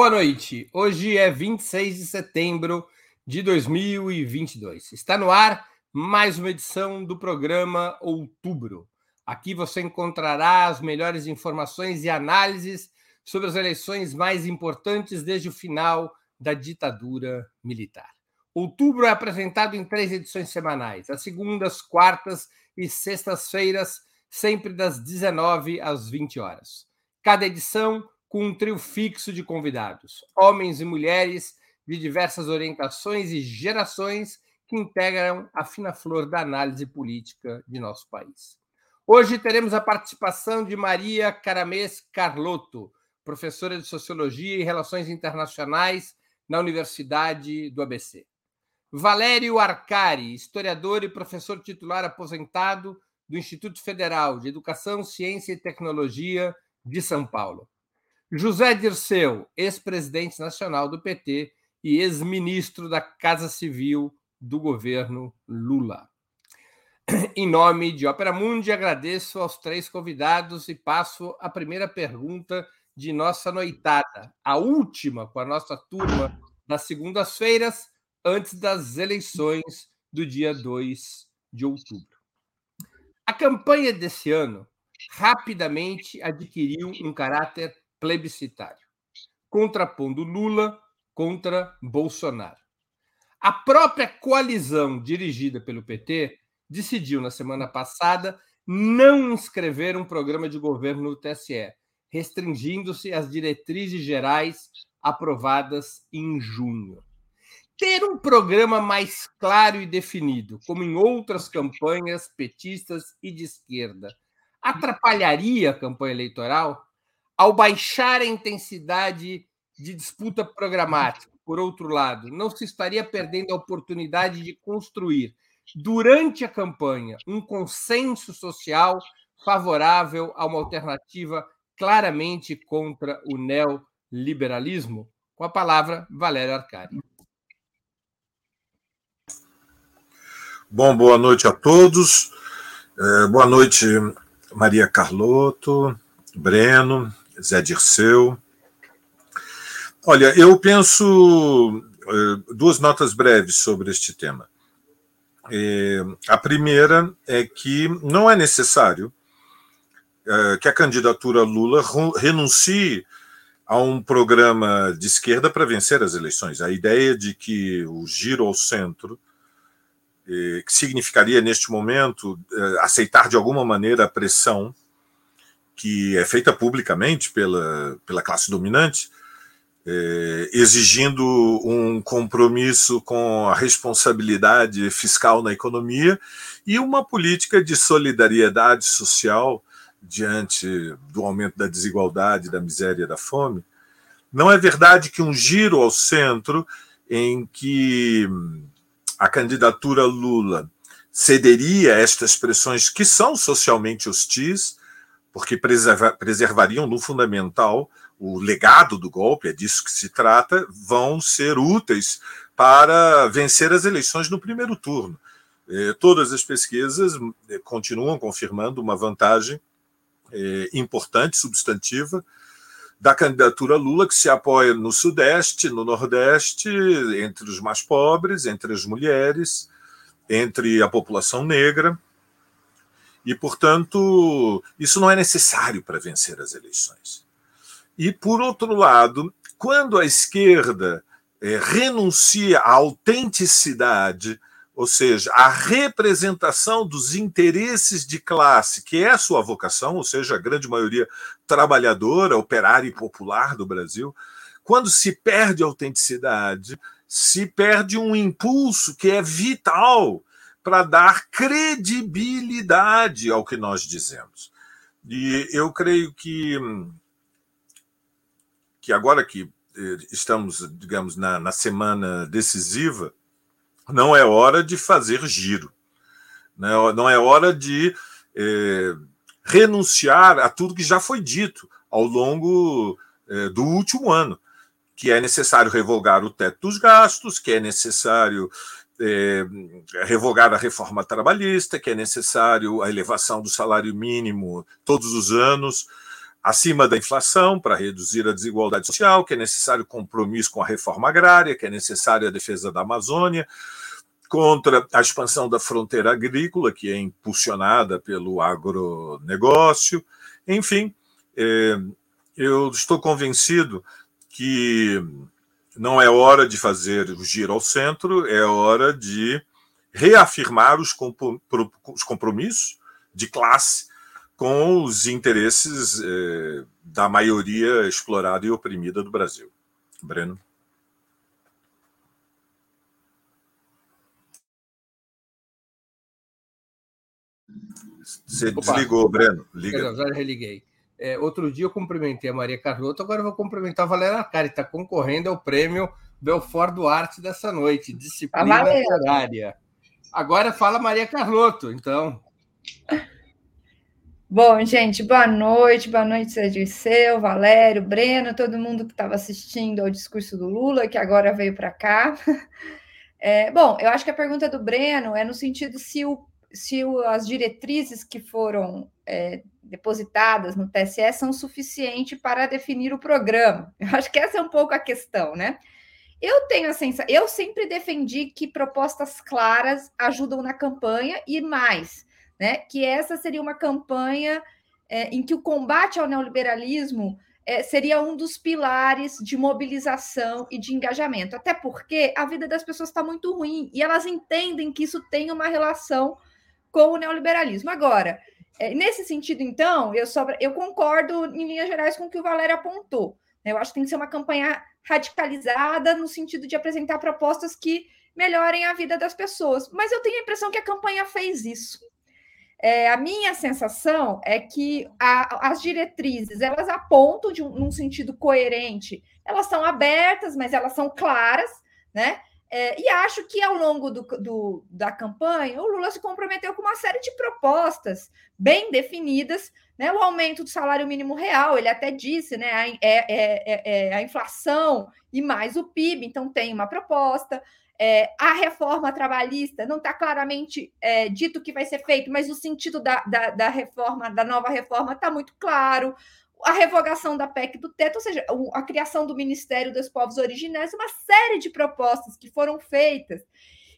Boa noite. Hoje é 26 de setembro de 2022. Está no ar mais uma edição do programa Outubro. Aqui você encontrará as melhores informações e análises sobre as eleições mais importantes desde o final da ditadura militar. Outubro é apresentado em três edições semanais, às segundas, quartas e sextas-feiras, sempre das 19 às 20 horas. Cada edição com um trio fixo de convidados, homens e mulheres de diversas orientações e gerações que integram a fina flor da análise política de nosso país. Hoje teremos a participação de Maria Caramês Carlotto, professora de Sociologia e Relações Internacionais na Universidade do ABC. Valério Arcari, historiador e professor titular aposentado do Instituto Federal de Educação, Ciência e Tecnologia de São Paulo. José Dirceu, ex-presidente nacional do PT e ex-ministro da Casa Civil do governo Lula. Em nome de Ópera Mundi, agradeço aos três convidados e passo a primeira pergunta de nossa noitada, a última com a nossa turma das segundas-feiras, antes das eleições do dia 2 de outubro. A campanha desse ano rapidamente adquiriu um caráter plebiscitário, contrapondo Lula contra Bolsonaro. A própria coalizão dirigida pelo PT decidiu na semana passada não inscrever um programa de governo no TSE, restringindo-se às diretrizes gerais aprovadas em junho. Ter um programa mais claro e definido, como em outras campanhas petistas e de esquerda, atrapalharia a campanha eleitoral? Ao baixar a intensidade de disputa programática, por outro lado, não se estaria perdendo a oportunidade de construir, durante a campanha, um consenso social favorável a uma alternativa claramente contra o neoliberalismo? Com a palavra, Valério Arcari. Bom, boa noite a todos. É, boa noite, Maria Carlotto, Breno, Zé Dirceu. Olha, eu penso é, duas notas breves sobre este tema. É, a primeira é que não é necessário é, que a candidatura Lula renuncie a um programa de esquerda para vencer as eleições. A ideia de que o giro ao centro, que significaria neste momento aceitar de alguma maneira a pressão que é feita publicamente pela, pela classe dominante, é, exigindo um compromisso com a responsabilidade fiscal na economia e uma política de solidariedade social diante do aumento da desigualdade, da miséria da fome. Não é verdade que um giro ao centro, em que a candidatura Lula cederia a estas pressões que são socialmente hostis, porque preservariam no fundamental o legado do golpe, é disso que se trata, vão ser úteis para vencer as eleições no primeiro turno. É, todas as pesquisas é, continuam confirmando uma vantagem é, importante, substantiva, da candidatura Lula, que se apoia no Sudeste, no Nordeste, entre os mais pobres, entre as mulheres, entre a população negra. E, portanto, isso não é necessário para vencer as eleições. E, por outro lado, quando a esquerda é, renuncia à autenticidade, ou seja, à representação dos interesses de classe, que é a sua vocação, ou seja, a grande maioria trabalhadora, operária e popular do Brasil, quando se perde a autenticidade, se perde um impulso que é vital para dar credibilidade ao que nós dizemos. E eu creio que, que agora que eh, estamos, digamos, na, na semana decisiva, não é hora de fazer giro, não é hora de é, renunciar a tudo que já foi dito ao longo é, do último ano, que é necessário revogar o teto dos gastos, que é necessário é, revogar a reforma trabalhista, que é necessário a elevação do salário mínimo todos os anos, acima da inflação para reduzir a desigualdade social, que é necessário compromisso com a reforma agrária, que é necessário a defesa da Amazônia, contra a expansão da fronteira agrícola, que é impulsionada pelo agronegócio. Enfim, é, eu estou convencido que não é hora de fazer o giro ao centro, é hora de reafirmar os compromissos de classe com os interesses eh, da maioria explorada e oprimida do Brasil. Breno. Você Opa. desligou, Breno. Liga. Eu já religuei. É, outro dia eu cumprimentei a Maria Carlota, agora eu vou cumprimentar a Valéria Arcari, está concorrendo ao prêmio Belfort Duarte dessa noite, disciplina horária. Agora fala Maria Carlotto, então. Bom, gente, boa noite, boa noite, Seu, Valério, Breno, todo mundo que estava assistindo ao discurso do Lula, que agora veio para cá. É, bom, eu acho que a pergunta do Breno é no sentido se, o, se o, as diretrizes que foram é, depositadas no TSE são suficientes para definir o programa. Eu acho que essa é um pouco a questão, né? Eu tenho a sensação, eu sempre defendi que propostas claras ajudam na campanha e mais, né? Que essa seria uma campanha é, em que o combate ao neoliberalismo é, seria um dos pilares de mobilização e de engajamento. Até porque a vida das pessoas está muito ruim e elas entendem que isso tem uma relação com o neoliberalismo. Agora, é, nesse sentido, então, eu, sobra, eu concordo em linhas gerais com o que o Valério apontou. Né? Eu acho que tem que ser uma campanha radicalizada no sentido de apresentar propostas que melhorem a vida das pessoas. Mas eu tenho a impressão que a campanha fez isso. É, a minha sensação é que a, as diretrizes elas apontam de um, num sentido coerente, elas são abertas, mas elas são claras, né? É, e acho que ao longo do, do, da campanha, o Lula se comprometeu com uma série de propostas bem definidas, né? O aumento do salário mínimo real, ele até disse, né? A, é, é, é, é a inflação e mais o PIB, então tem uma proposta. É, a reforma trabalhista não está claramente dito que vai ser feito, mas o sentido da, da, da reforma, da nova reforma, está muito claro a revogação da PEC do teto, ou seja, a criação do Ministério dos Povos Originários, uma série de propostas que foram feitas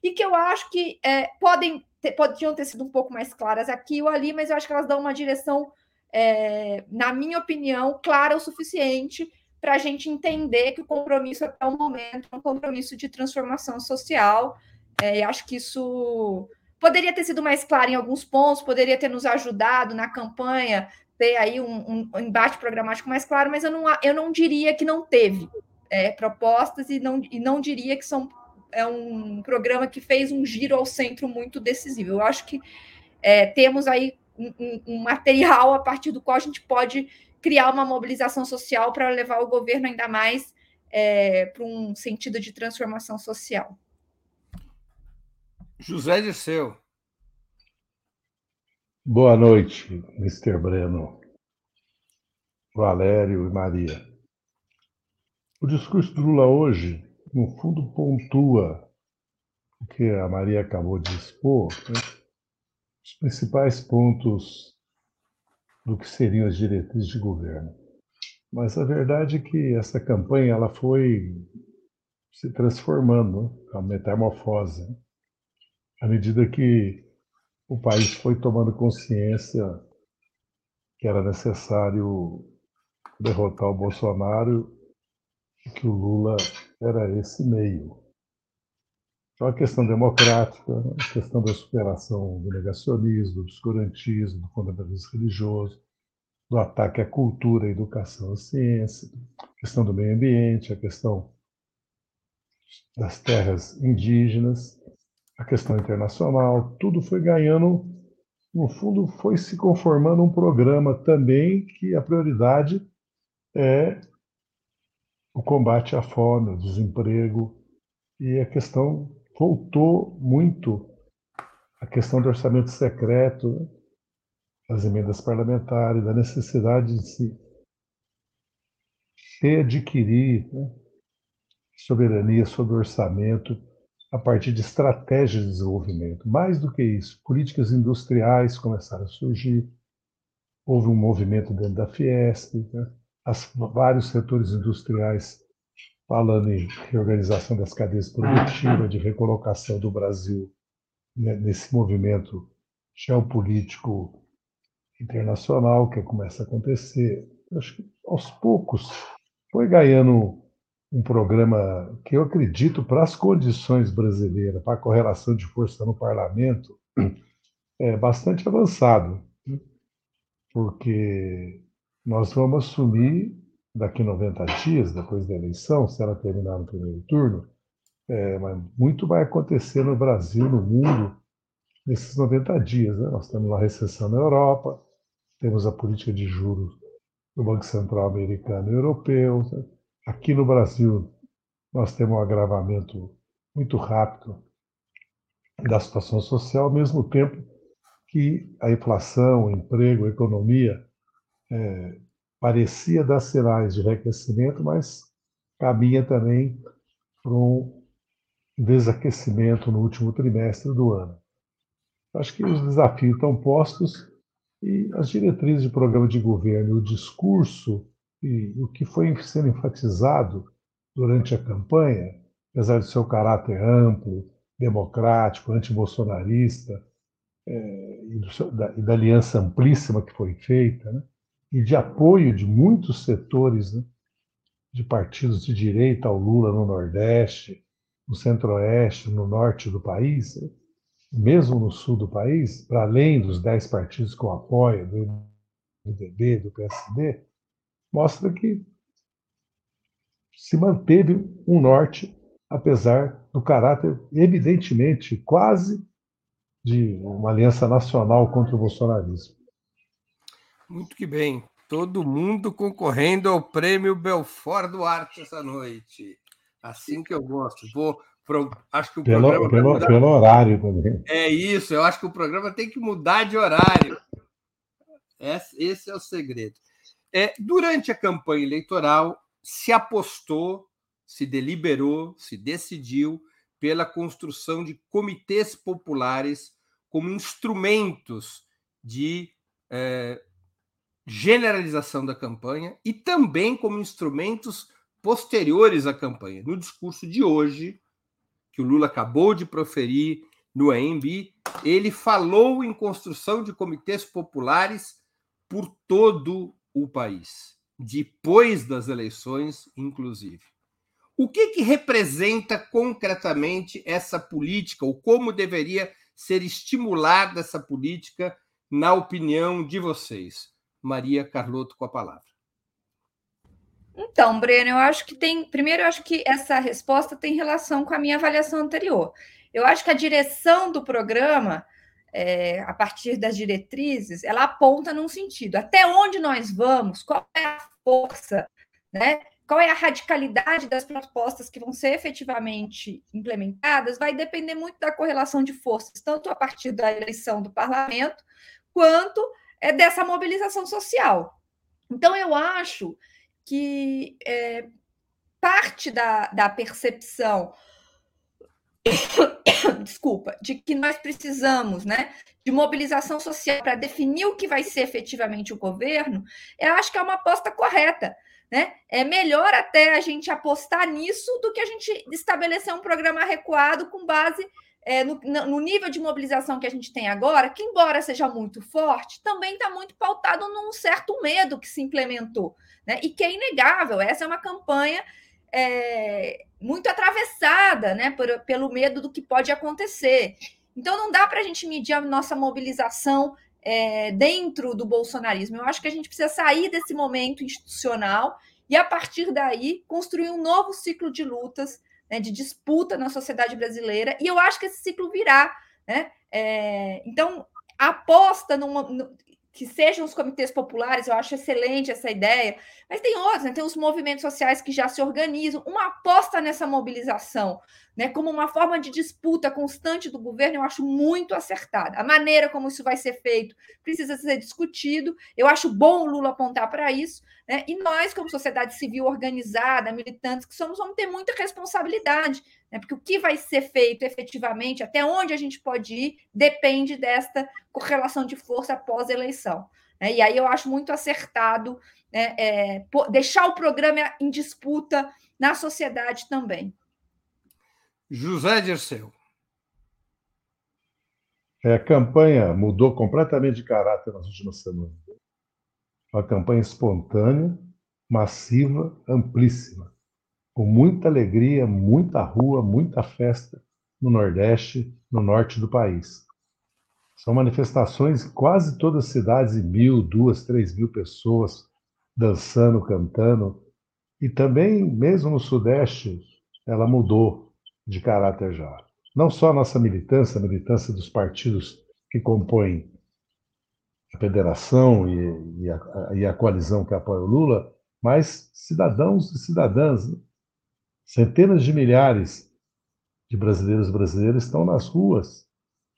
e que eu acho que é, podem ter, podiam ter sido um pouco mais claras aqui ou ali, mas eu acho que elas dão uma direção, é, na minha opinião, clara o suficiente para a gente entender que o compromisso até o momento é um compromisso de transformação social. É, e acho que isso poderia ter sido mais claro em alguns pontos, poderia ter nos ajudado na campanha ter aí um, um, embate programático mais claro, mas eu não, eu não diria que não teve é, propostas e não, e não diria que são, é um programa que fez um giro ao centro muito decisivo. Eu acho que é, temos aí um, um, material a partir do qual a gente pode criar uma mobilização social para levar o governo ainda mais é, para um sentido de transformação social. José Dirceu. Boa noite, Mr. Breno, Valério e Maria. O discurso do Lula hoje, no fundo, pontua o que a Maria acabou de expor, né? os principais pontos do que seriam as diretrizes de governo. Mas a verdade é que essa campanha ela foi se transformando, né? a metamorfose, à medida que o país foi tomando consciência que era necessário derrotar o Bolsonaro e que o Lula era esse meio. Então, a questão democrática, a questão da superação do negacionismo, do obscurantismo, do fundamentalismo religioso, do ataque à cultura, à educação, à ciência, a questão do meio ambiente, a questão das terras indígenas, a questão internacional, tudo foi ganhando, no fundo, foi se conformando um programa também que a prioridade é o combate à fome, ao desemprego, e a questão voltou muito a questão do orçamento secreto, das emendas parlamentares, da necessidade de se readquirir né? soberania sobre o orçamento a partir de estratégias de desenvolvimento. Mais do que isso, políticas industriais começaram a surgir, houve um movimento dentro da Fiesp, né? As, vários setores industriais falando em reorganização das cadeias produtivas, de recolocação do Brasil né, nesse movimento geopolítico internacional que começa a acontecer. Acho que aos poucos foi ganhando um programa que eu acredito para as condições brasileiras, para a correlação de força no parlamento, é bastante avançado, né? porque nós vamos assumir daqui 90 dias, depois da eleição, se ela terminar no primeiro turno, é, mas muito vai acontecer no Brasil, no mundo, nesses 90 dias. Né? Nós temos uma recessão na Europa, temos a política de juros do Banco Central americano e europeu. Né? Aqui no Brasil, nós temos um agravamento muito rápido da situação social, ao mesmo tempo que a inflação, o emprego, a economia é, parecia dar sinais de reaquecimento, mas caminha também para um desaquecimento no último trimestre do ano. Acho que os desafios estão postos e as diretrizes de programa de governo, o discurso e o que foi sendo enfatizado durante a campanha, apesar do seu caráter amplo, democrático, antibolsonarista, é, e, do, da, e, da, aliança amplíssima que foi feita, né? e de apoio de muitos setores né? de partidos de direita ao Lula no Nordeste, no Centro-Oeste, no Norte do país, né? mesmo no Sul do país, para além dos dez partidos com apoio do MDB, do PSD, mostra que se manteve um norte, apesar do caráter evidentemente quase de uma aliança nacional contra o bolsonarismo. Muito que bem. Todo mundo concorrendo ao prêmio Belfort Duarte essa noite. Assim que eu gosto. Vou, pro, acho que o pelo, programa pelo, mudar... pelo horário também. É isso, eu acho que o programa tem que mudar de horário. Esse é o segredo. É, durante a campanha eleitoral, se apostou, se deliberou, se decidiu pela construção de comitês populares como instrumentos de é, generalização da campanha e também como instrumentos posteriores à campanha. No discurso de hoje, que o Lula acabou de proferir no AMB, ele falou em construção de comitês populares por todo o país, depois das eleições, inclusive. O que, que representa concretamente essa política, ou como deveria ser estimulada essa política, na opinião de vocês? Maria Carlotto com a palavra. Então, Breno, eu acho que tem. Primeiro, eu acho que essa resposta tem relação com a minha avaliação anterior. Eu acho que a direção do programa, é, a partir das diretrizes, ela aponta num sentido. Até onde nós vamos? Qual é a força, né? qual é a radicalidade das propostas que vão ser efetivamente implementadas, vai depender muito da correlação de forças, tanto a partir da eleição do parlamento, quanto é dessa mobilização social. Então, eu acho que é, parte da, da percepção desculpa, de que nós precisamos, né, de mobilização social para definir o que vai ser efetivamente o governo, eu acho que é uma aposta correta. Né? É melhor até a gente apostar nisso do que a gente estabelecer um programa recuado com base é, no, no, nível de mobilização que a gente tem agora, que, embora seja muito forte, também está muito pautado num certo medo que se implementou, né? E que é inegável. Essa é uma campanha é, muito atravessada né, por, pelo medo do que pode acontecer. Então, não dá para a gente medir a nossa mobilização é, dentro do bolsonarismo. Eu acho que a gente precisa sair desse momento institucional e, a partir daí, construir um novo ciclo de lutas, né, de disputa na sociedade brasileira. E eu acho que esse ciclo virá. Né? É, então, aposta numa, que sejam os comitês populares, eu acho excelente essa ideia, mas tem outros, né? tem os movimentos sociais que já se organizam, uma aposta nessa mobilização, né, como uma forma de disputa constante do governo, eu acho muito acertada. A maneira como isso vai ser feito precisa ser discutido, eu acho bom o Lula apontar para isso, né, e nós, como sociedade civil organizada, militantes que somos, vamos ter muita responsabilidade, né, porque o que vai ser feito efetivamente, até onde a gente pode ir, depende desta correlação de força pós-eleição. Né? E aí eu acho muito acertado né, é, deixar o programa em disputa na sociedade também. José Dirceu. É, a campanha mudou completamente de caráter nas últimas semanas. Uma campanha espontânea, massiva, amplíssima, com muita alegria, muita rua, muita festa no Nordeste, no norte do país. São manifestações em quase todas as cidades, mil, duas, três mil pessoas dançando, cantando. E também, mesmo no Sudeste, ela mudou de caráter já. Não só a nossa militância, a militância dos partidos que compõem a federação e, e, a, e a, coalizão que apoia o Lula, mas cidadãos e cidadãs. Centenas de milhares de brasileiros e brasileiras estão nas ruas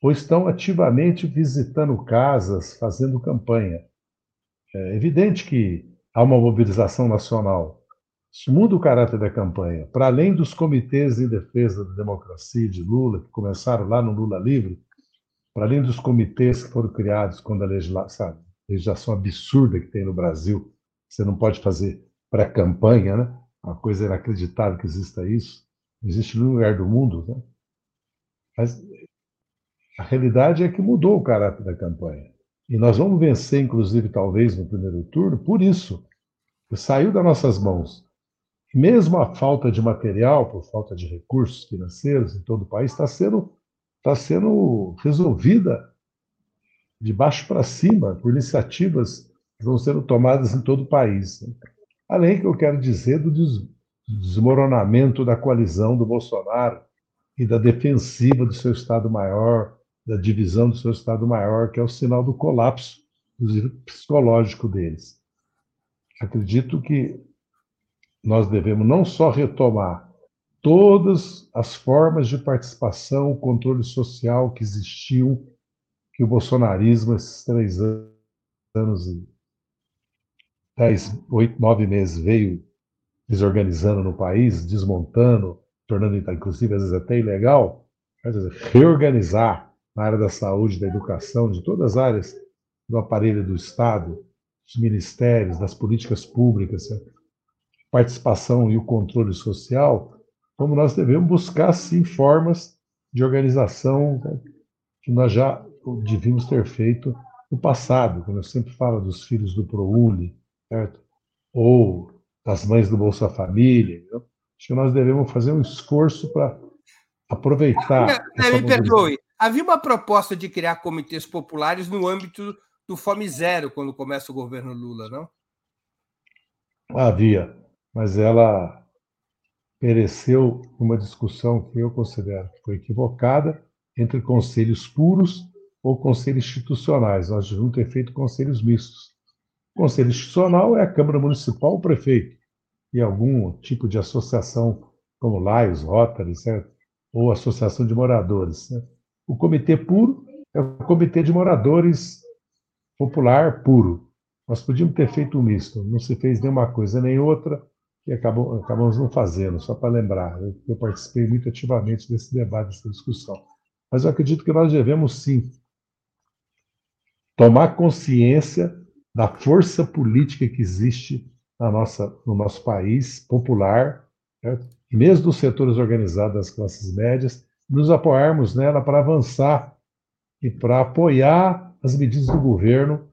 ou estão ativamente visitando casas, fazendo campanha. É evidente que há uma mobilização nacional. Isso muda o caráter da campanha. Para além dos comitês em defesa da democracia de Lula, que começaram lá no Lula Livre, para além dos comitês que foram criados quando a legislação, legislação absurda que tem no Brasil, você não pode fazer pré-campanha, né? Uma coisa inacreditável que exista isso. Não existe nenhum lugar do mundo, né? Mas a realidade é que mudou o caráter da campanha. E nós vamos vencer, inclusive, talvez no primeiro turno, por isso. Saiu das nossas mãos. Mesmo a falta de material, por falta de recursos financeiros em todo o país, está sendo, tá sendo resolvida de baixo para cima, por iniciativas que vão sendo tomadas em todo o país. Além que eu quero dizer do desmoronamento da coalizão do Bolsonaro e da defensiva do seu Estado-Maior, da divisão do seu Estado-Maior, que é o sinal do colapso psicológico deles. Acredito que nós devemos não só retomar todas as formas de participação, controle social que existiu, que o bolsonarismo, esses três anos dez, oito, nove meses, veio desorganizando no país, desmontando, tornando, inclusive, às vezes até ilegal, dizer, reorganizar na área da saúde, da educação, de todas as áreas do aparelho do Estado, dos ministérios, das políticas públicas, participação e o controle social, como nós devemos buscar, sim, formas de organização né, que nós já devíamos ter feito no passado, quando eu sempre falo dos filhos do ProUni, certo? ou das mães do Bolsa Família. Acho que nós devemos fazer um esforço para aproveitar. Me perdoe, Havia uma proposta de criar comitês populares no âmbito do Fome Zero, quando começa o governo Lula, não? Havia, mas ela pereceu uma discussão que eu considero que foi equivocada entre conselhos puros ou conselhos institucionais. Nós devíamos ter feito conselhos mistos. O conselho institucional é a Câmara Municipal, o prefeito, e algum tipo de associação, como Laios, Rotary, certo? ou associação de moradores. Certo? O comitê puro é o comitê de moradores popular puro. Nós podíamos ter feito um misto, não se fez nenhuma coisa nem outra, e acabou, acabamos não fazendo, só para lembrar. Eu, eu participei muito ativamente desse debate, dessa discussão. Mas eu acredito que nós devemos, sim, tomar consciência da força política que existe na nossa, no nosso país popular, certo? e mesmo dos setores organizados das classes médias, nos apoiarmos nela para avançar e para apoiar as medidas do governo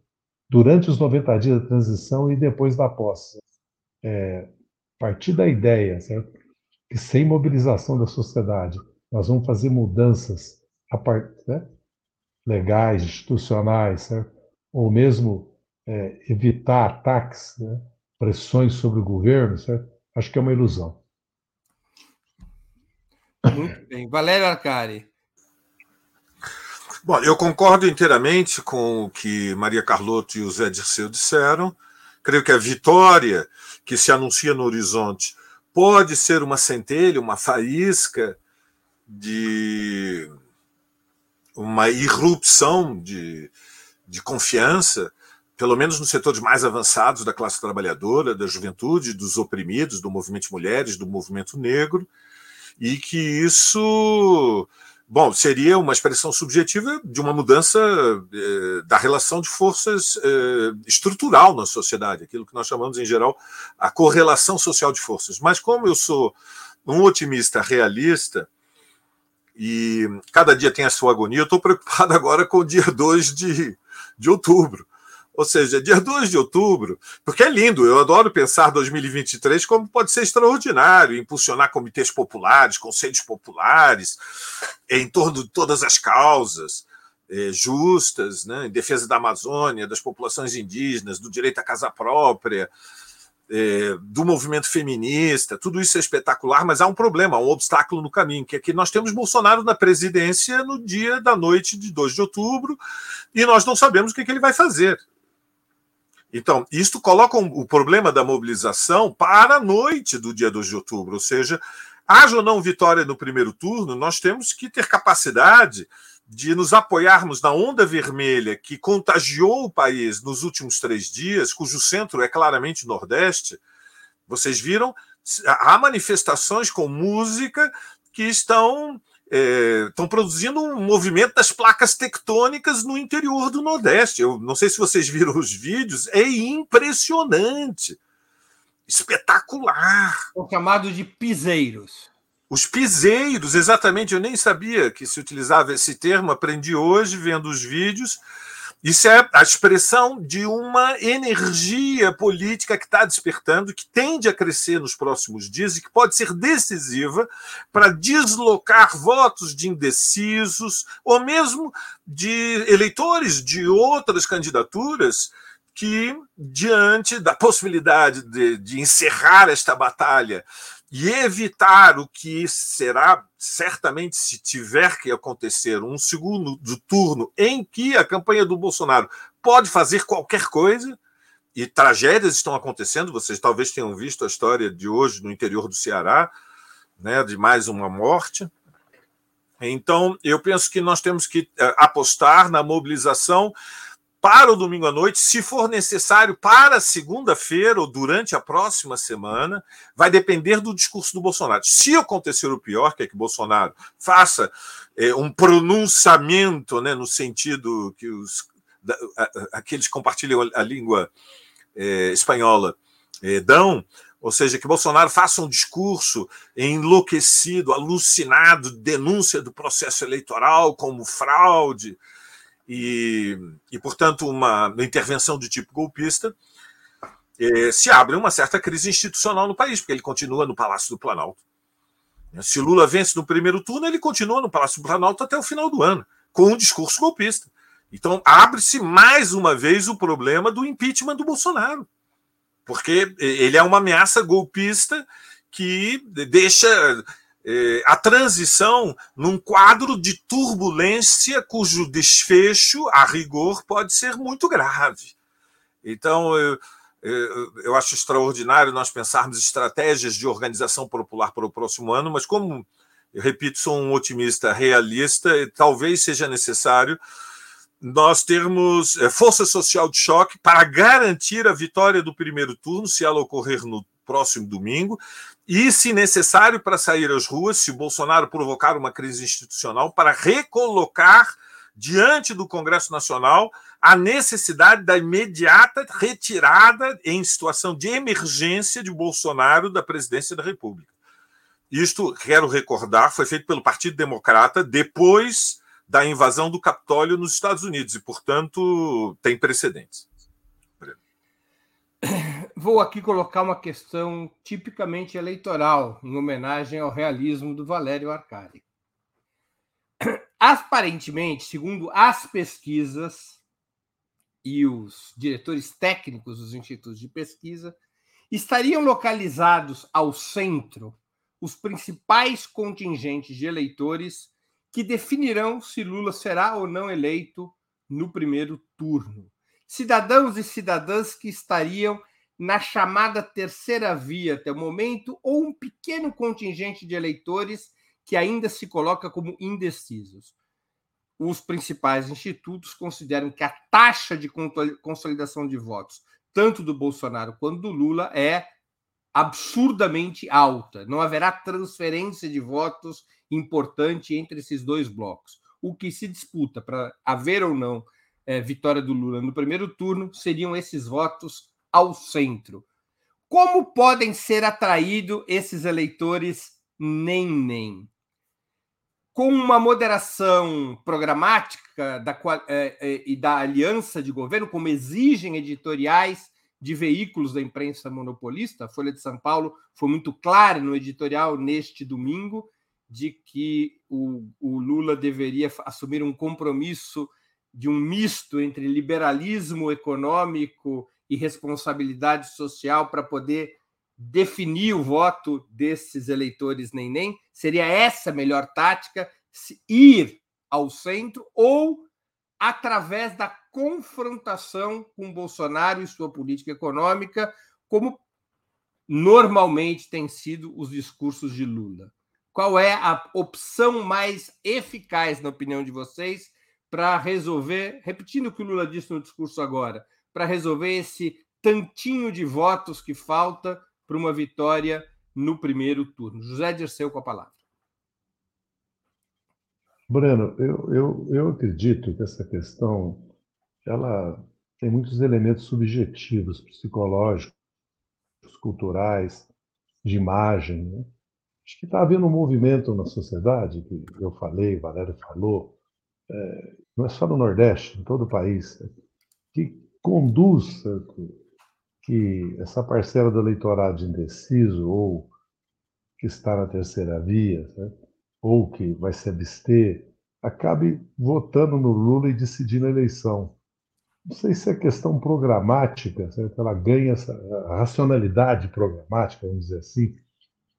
durante os 90 dias da transição e depois da posse. É, partir da ideia, certo? Que sem mobilização da sociedade nós vamos fazer mudanças part, né? legais, institucionais, certo? ou mesmo é, evitar ataques, né? pressões sobre o governo, certo? acho que é uma ilusão. Muito bem. Valério Arcari. Bom, eu concordo inteiramente com o que Maria Carlotto e o Zé Dirceu disseram. Creio que a vitória que se anuncia no horizonte pode ser uma centelha, uma faísca de uma irrupção de, de confiança, pelo menos nos setores mais avançados da classe trabalhadora, da juventude, dos oprimidos, do movimento de mulheres, do movimento negro, e que isso Bom, seria uma expressão subjetiva de uma mudança eh, da relação de forças eh, estrutural na sociedade, aquilo que nós chamamos em geral a correlação social de forças. Mas como eu sou um otimista realista e cada dia tem a sua agonia, eu estou preocupado agora com o dia 2 de, de outubro, ou seja, dia 2 de outubro, porque é lindo, eu adoro pensar 2023 como pode ser extraordinário, impulsionar comitês populares, conselhos populares, em torno de todas as causas eh, justas, né, em defesa da Amazônia, das populações indígenas, do direito à casa própria, eh, do movimento feminista, tudo isso é espetacular, mas há um problema, um obstáculo no caminho, que é que nós temos Bolsonaro na presidência no dia da noite de 2 de outubro e nós não sabemos o que ele vai fazer. Então, isto coloca o problema da mobilização para a noite do dia 2 de outubro, ou seja, haja ou não vitória no primeiro turno, nós temos que ter capacidade de nos apoiarmos na onda vermelha que contagiou o país nos últimos três dias, cujo centro é claramente o Nordeste. Vocês viram? Há manifestações com música que estão estão é, produzindo um movimento das placas tectônicas no interior do Nordeste. Eu não sei se vocês viram os vídeos, é impressionante, espetacular. O chamado de piseiros. Os piseiros, exatamente. Eu nem sabia que se utilizava esse termo, aprendi hoje vendo os vídeos. Isso é a expressão de uma energia política que está despertando, que tende a crescer nos próximos dias e que pode ser decisiva para deslocar votos de indecisos ou mesmo de eleitores de outras candidaturas que, diante da possibilidade de, de encerrar esta batalha e evitar o que será certamente se tiver que acontecer um segundo turno em que a campanha do Bolsonaro pode fazer qualquer coisa e tragédias estão acontecendo. Vocês talvez tenham visto a história de hoje no interior do Ceará, né, de mais uma morte. Então, eu penso que nós temos que eh, apostar na mobilização para o domingo à noite, se for necessário para segunda-feira ou durante a próxima semana, vai depender do discurso do Bolsonaro. Se acontecer o pior, que é que Bolsonaro faça é, um pronunciamento, né, no sentido que os, da, a, aqueles que compartilham a, a língua é, espanhola é, dão, ou seja, que Bolsonaro faça um discurso enlouquecido, alucinado, denúncia do processo eleitoral como fraude, e, e portanto, uma, intervenção de tipo golpista, eh, se abre uma certa crise institucional no país, porque ele continua no Palácio do Planalto. Se Lula vence no primeiro turno, ele continua no Palácio do Planalto até o final do ano, com um discurso golpista. Então, abre-se mais uma vez o problema do impeachment do Bolsonaro, porque ele é uma ameaça golpista que deixa é, a transição num quadro de turbulência cujo desfecho, a rigor, pode ser muito grave. Então, eu, eu, eu acho extraordinário nós pensarmos estratégias de organização popular para o próximo ano, mas como, eu repito, sou um otimista realista, talvez seja necessário nós termos é, força social de choque para garantir a vitória do primeiro turno, se ela ocorrer no próximo domingo, e, se necessário, para sair às ruas, se Bolsonaro provocar uma crise institucional, para recolocar diante do Congresso Nacional a necessidade da imediata retirada em situação de emergência de Bolsonaro da presidência da República. Isto, quero recordar, foi feito pelo Partido Democrata depois da invasão do Capitólio nos Estados Unidos e, portanto, tem precedentes. Vou aqui colocar uma questão tipicamente eleitoral, em homenagem ao realismo do Valério Arcari. Aparentemente, segundo as pesquisas e os diretores técnicos dos institutos de pesquisa, estariam localizados ao centro os principais contingentes de eleitores que definirão se Lula será ou não eleito no primeiro turno. Cidadãos e cidadãs que estariam na chamada terceira via até o momento, ou um pequeno contingente de eleitores que ainda se coloca como indecisos. Os principais institutos consideram que a taxa de consolidação de votos, tanto do Bolsonaro quanto do Lula, é absurdamente alta. Não haverá transferência de votos importante entre esses dois blocos. O que se disputa para haver ou não é, vitória do Lula no primeiro turno seriam esses votos ao centro. Como podem ser atraídos esses eleitores nem nem? Com uma moderação programática da, é, é, e da aliança de governo, como exigem editoriais de veículos da imprensa monopolista, a Folha de São Paulo foi muito clara no editorial neste domingo de que o, o Lula deveria assumir um compromisso de um misto entre liberalismo econômico e responsabilidade social para poder definir o voto desses eleitores nem nem seria essa a melhor tática ir ao centro ou através da confrontação com Bolsonaro e sua política econômica, como normalmente têm sido os discursos de Lula. Qual é a opção mais eficaz, na opinião de vocês, para resolver, repetindo o que o Lula disse no discurso agora, para resolver esse tantinho de votos que falta para uma vitória no primeiro turno? José Dirceu com a palavra. Breno, eu, eu, eu acredito que essa questão ela tem muitos elementos subjetivos, psicológicos, culturais, de imagem. Né? Acho que está havendo um movimento na sociedade, que eu falei, Valério falou, é, não é só no Nordeste, em todo o país, que conduz que essa parcela do eleitorado indeciso ou que está na terceira via, né, ou que vai se abster, acabe votando no Lula e decidindo a eleição. Não sei se é questão programática, certo? ela ganha essa racionalidade programática, vamos dizer assim,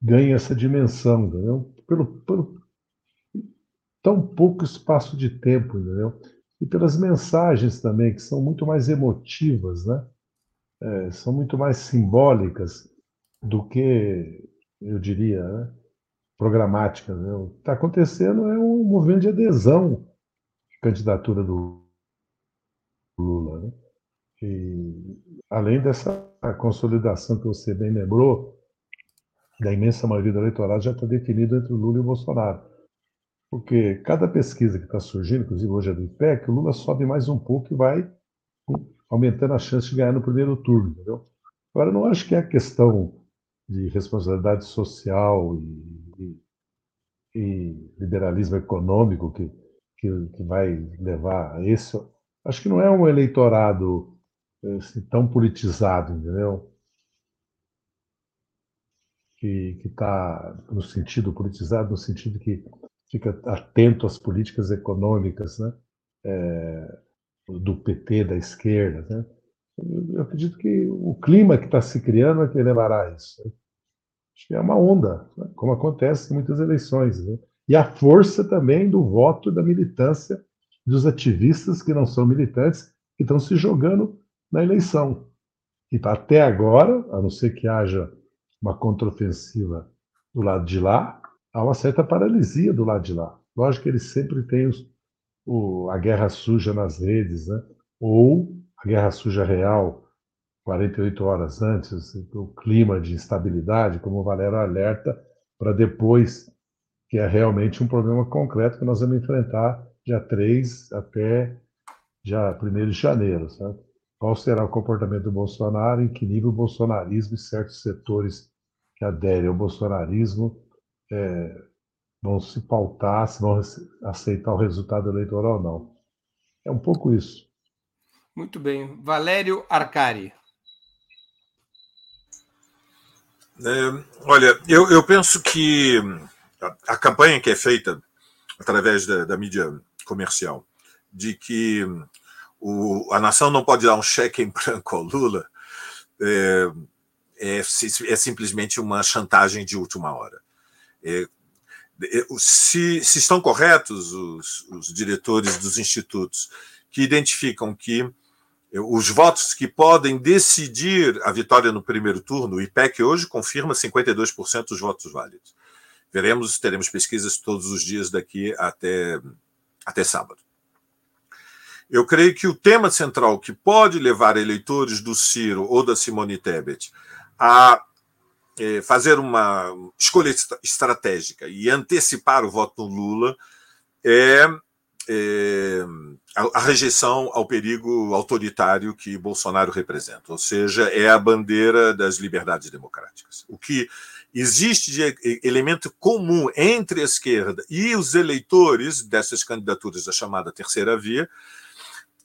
ganha essa dimensão? Pelo, pelo tão pouco espaço de tempo, entendeu? E pelas mensagens também, que são muito mais emotivas, né? É, são muito mais simbólicas do que, eu diria, né? programáticas. Né? O que está acontecendo é um movimento de adesão à candidatura do Lula. Né? E, além dessa consolidação que você bem lembrou, da imensa maioria do eleitorado já está definido entre o Lula e o Bolsonaro. Porque cada pesquisa que está surgindo, inclusive hoje é do IPEC, o Lula sobe mais um pouco e vai aumentando a chance de ganhar no primeiro turno. Entendeu? Agora, eu não acho que é a questão de responsabilidade social e, e, e liberalismo econômico que, que, que, vai levar a isso. Acho que não é um eleitorado assim, tão politizado, entendeu? que está no sentido politizado, no sentido que fica atento às políticas econômicas né? É, do PT, da esquerda. Né? Eu acredito que o clima que está se criando é que levará a isso. Né? Acho que é uma onda, né? como acontece em muitas eleições. Né? E a força também do voto da militância dos ativistas que não são militantes, que estão se jogando na eleição. E até agora, a não ser que haja uma contraofensiva do lado de lá, há uma certa paralisia do lado de lá. Lógico que eles sempre têm os, o, a guerra suja nas redes, né? ou a guerra suja real, 48 horas antes, o clima de instabilidade, como o Valério alerta, para depois, que é realmente um problema concreto que nós vamos enfrentar dia 3 até dia 1 de janeiro. Certo? Qual será o comportamento do Bolsonaro, em que nível o bolsonarismo e certos setores que aderem ao bolsonarismo é, vão se pautar, se vão aceitar o resultado eleitoral ou não. É um pouco isso. Muito bem. Valério Arcari. É, olha, eu, eu penso que a, a, campanha que é feita através da, da mídia comercial de que o, a nação não pode dar um cheque em branco ao Lula é, é, é simplesmente uma chantagem de última hora. É, é, se, se, estão corretos os, os, diretores dos institutos que identificam que é, os votos que podem decidir a vitória no primeiro turno, o IPEC hoje confirma 52% dos votos válidos. Veremos, teremos pesquisas todos os dias daqui até, até sábado. Eu creio que o tema central que pode levar eleitores do Ciro ou da Simone Tebet a fazer uma escolha estratégica e antecipar o voto no Lula é, é a, a, rejeição ao perigo autoritário que Bolsonaro representa, ou seja, é a bandeira das liberdades democráticas. O que existe de elemento comum entre a esquerda e os eleitores dessas candidaturas da chamada terceira via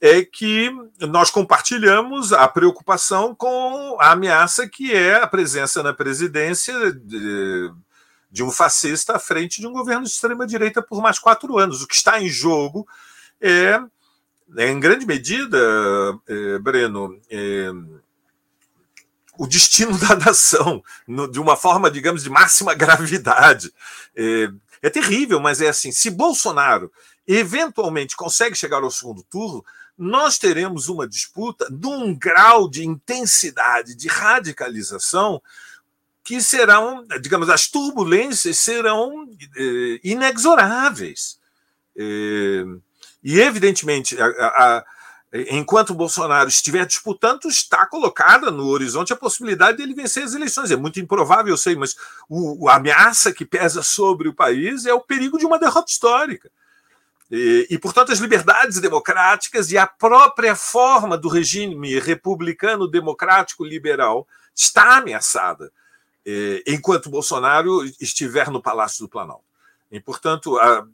é que nós compartilhamos a preocupação com a ameaça que é a presença na presidência de, de um fascista à frente de um governo de extrema-direita por mais quatro anos. O que está em jogo é, é em grande medida, é, Breno, é, o destino da nação, no, de uma forma, digamos, de máxima gravidade. É, é terrível, mas é assim: se Bolsonaro eventualmente consegue chegar ao segundo turno, nós teremos uma disputa de um grau de intensidade, de radicalização, que serão, digamos, as turbulências serão eh, inexoráveis. Eh, e, evidentemente, a, a, enquanto o Bolsonaro estiver disputando, está colocada no horizonte a possibilidade dele vencer as eleições. É muito improvável, eu sei, mas o, a ameaça que pesa sobre o país é o perigo de uma derrota histórica. E, e, portanto, as liberdades democráticas e a própria forma do regime republicano democrático liberal está ameaçada eh, enquanto Bolsonaro estiver no Palácio do Planalto. E, portanto, a,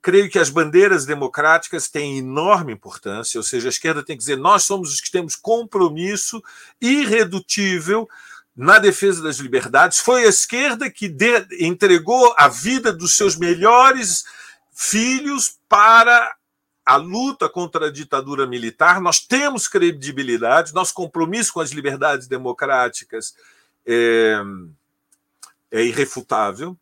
creio que as bandeiras democráticas têm enorme importância, ou seja, a esquerda tem que dizer nós somos os que temos compromisso irredutível na defesa das liberdades. Foi a esquerda que de, entregou a vida dos seus melhores filhos para a luta contra a ditadura militar. Nós temos credibilidade, nosso compromisso com as liberdades democráticas é, é irrefutável.